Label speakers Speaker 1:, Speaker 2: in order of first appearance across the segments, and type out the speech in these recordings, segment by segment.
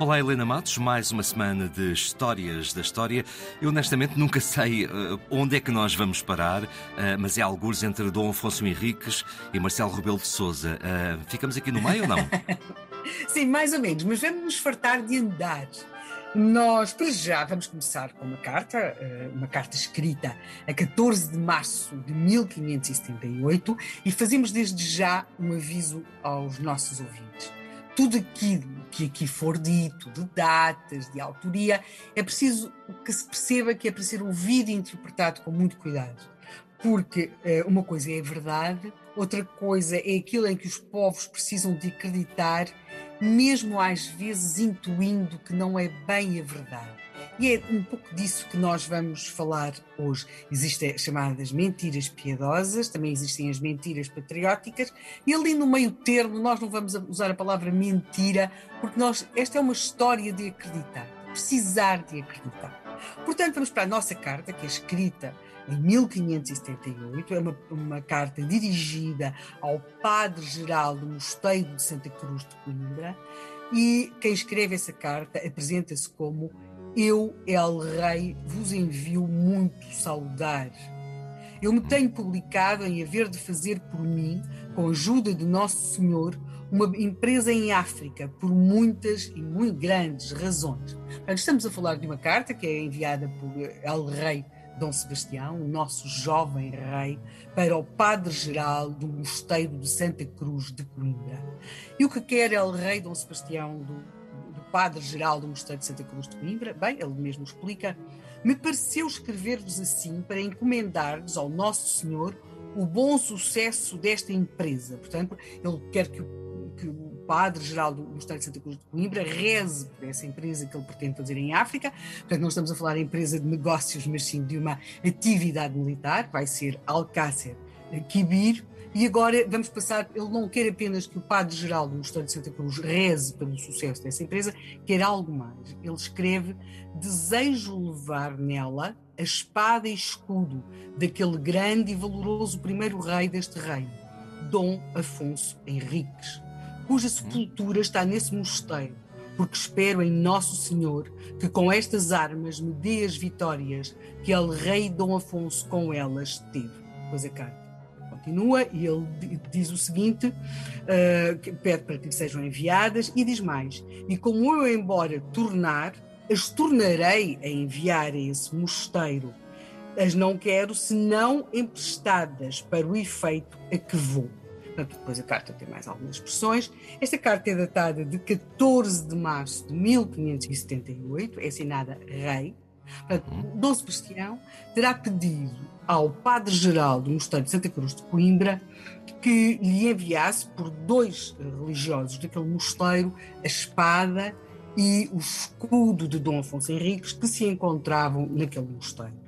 Speaker 1: Olá, Helena Matos, mais uma semana de histórias da história. Eu honestamente nunca sei uh, onde é que nós vamos parar, uh, mas é alguns entre Dom Afonso Henriques e Marcelo Rebelo de Souza. Uh, ficamos aqui no meio ou não?
Speaker 2: Sim, mais ou menos, mas vamos nos fartar de andar. Nós, para já, vamos começar com uma carta, uma carta escrita a 14 de março de 1578 e fazemos desde já um aviso aos nossos ouvintes tudo aquilo que aqui for dito, de datas, de autoria, é preciso que se perceba que é para ser ouvido e interpretado com muito cuidado. Porque uh, uma coisa é a verdade, outra coisa é aquilo em que os povos precisam de acreditar, mesmo às vezes intuindo que não é bem a verdade. E é um pouco disso que nós vamos falar hoje. Existem as chamadas mentiras piedosas, também existem as mentiras patrióticas, e ali no meio termo nós não vamos usar a palavra mentira, porque nós, esta é uma história de acreditar, precisar de acreditar. Portanto, vamos para a nossa carta, que é escrita em 1578, é uma, uma carta dirigida ao Padre-Geral do Mosteiro de Santa Cruz de Coimbra, e quem escreve essa carta apresenta-se como eu, El Rei, vos envio muito saudar. Eu me tenho publicado em haver de fazer por mim, com a ajuda de Nosso Senhor, uma empresa em África, por muitas e muito grandes razões. Estamos a falar de uma carta que é enviada por El Rei Dom Sebastião, o nosso jovem rei, para o Padre-Geral do Mosteiro de Santa Cruz de Coimbra. E o que quer El Rei Dom Sebastião do padre-geral do Mosteiro de Santa Cruz de Coimbra, bem, ele mesmo explica, me pareceu escrever-vos assim para encomendar-vos ao Nosso Senhor o bom sucesso desta empresa. Portanto, ele quer que o, que o padre-geral do Mosteiro de Santa Cruz de Coimbra reze por essa empresa que ele pretende fazer em África. Portanto, não estamos a falar de empresa de negócios, mas sim de uma atividade militar, que vai ser Alcácer Quibir, e agora vamos passar, ele não quer apenas que o Padre-Geral do Mosteiro de Santa Cruz reze pelo sucesso dessa empresa, quer algo mais. Ele escreve: Desejo levar nela a espada e escudo daquele grande e valoroso primeiro rei deste reino, Dom Afonso Henriques, cuja sepultura está nesse mosteiro, porque espero em Nosso Senhor que com estas armas me dê as vitórias que ele rei Dom Afonso com elas teve. Pois é, cara continua e ele diz o seguinte: uh, pede para que sejam enviadas e diz mais: E como eu, embora tornar, as tornarei a enviar a esse mosteiro. As não quero senão emprestadas para o efeito a que vou. Portanto, depois a carta tem mais algumas expressões. Esta carta é datada de 14 de março de 1578, é assinada Rei. Portanto, Dom Sebastião terá pedido ao Padre-Geral do Mosteiro de Santa Cruz de Coimbra que lhe enviasse por dois religiosos daquele mosteiro a espada e o escudo de Dom Afonso Henriques que se encontravam naquele mosteiro.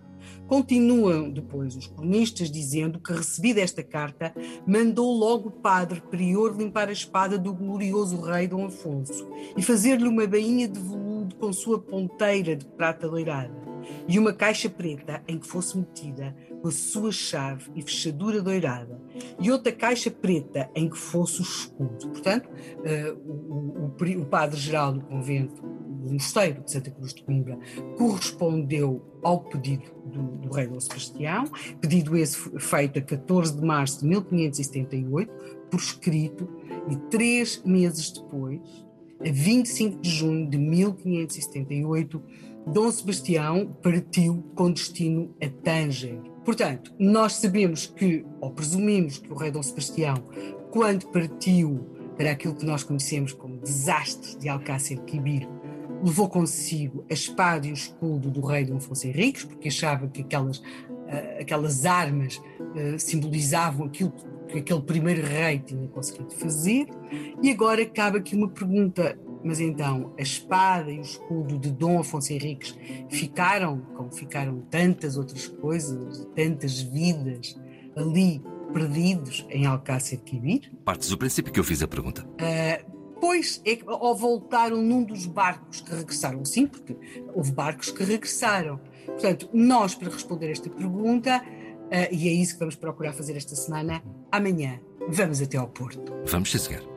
Speaker 2: Continuam depois os cronistas dizendo que, recebida esta carta, mandou logo o padre prior limpar a espada do glorioso rei Dom Afonso e fazer-lhe uma bainha de veludo com sua ponteira de prata doirada e uma caixa preta em que fosse metida com a sua chave e fechadura doirada, e outra caixa preta em que fosse o escudo. Portanto, uh, o, o, o padre-geral do convento, do mosteiro de Santa Cruz de Coimbra, correspondeu ao pedido do, do rei Dom Sebastião, pedido esse feito a 14 de março de 1578, por escrito, e três meses depois, a 25 de junho de 1578, Dom Sebastião partiu com destino a Tanger. Portanto, nós sabemos que, ou presumimos que o rei Dom Sebastião, quando partiu para aquilo que nós conhecemos como desastre de Alcácer Quibir, levou consigo a espada e o escudo do rei Dom Afonso Henriques, porque achava que aquelas, uh, aquelas armas uh, simbolizavam aquilo que aquele primeiro rei tinha conseguido fazer. E agora cabe aqui uma pergunta mas então a espada e o escudo de Dom Afonso Henriques ficaram, como ficaram tantas outras coisas, tantas vidas ali perdidos em Alcácer Quibir?
Speaker 1: Partes do princípio que eu fiz a pergunta.
Speaker 2: Uh, depois, é, ou voltaram num dos barcos que regressaram, sim, porque houve barcos que regressaram. Portanto, nós, para responder esta pergunta, Uh, e é isso que vamos procurar fazer esta semana. Amanhã vamos até ao Porto.
Speaker 1: Vamos, sim,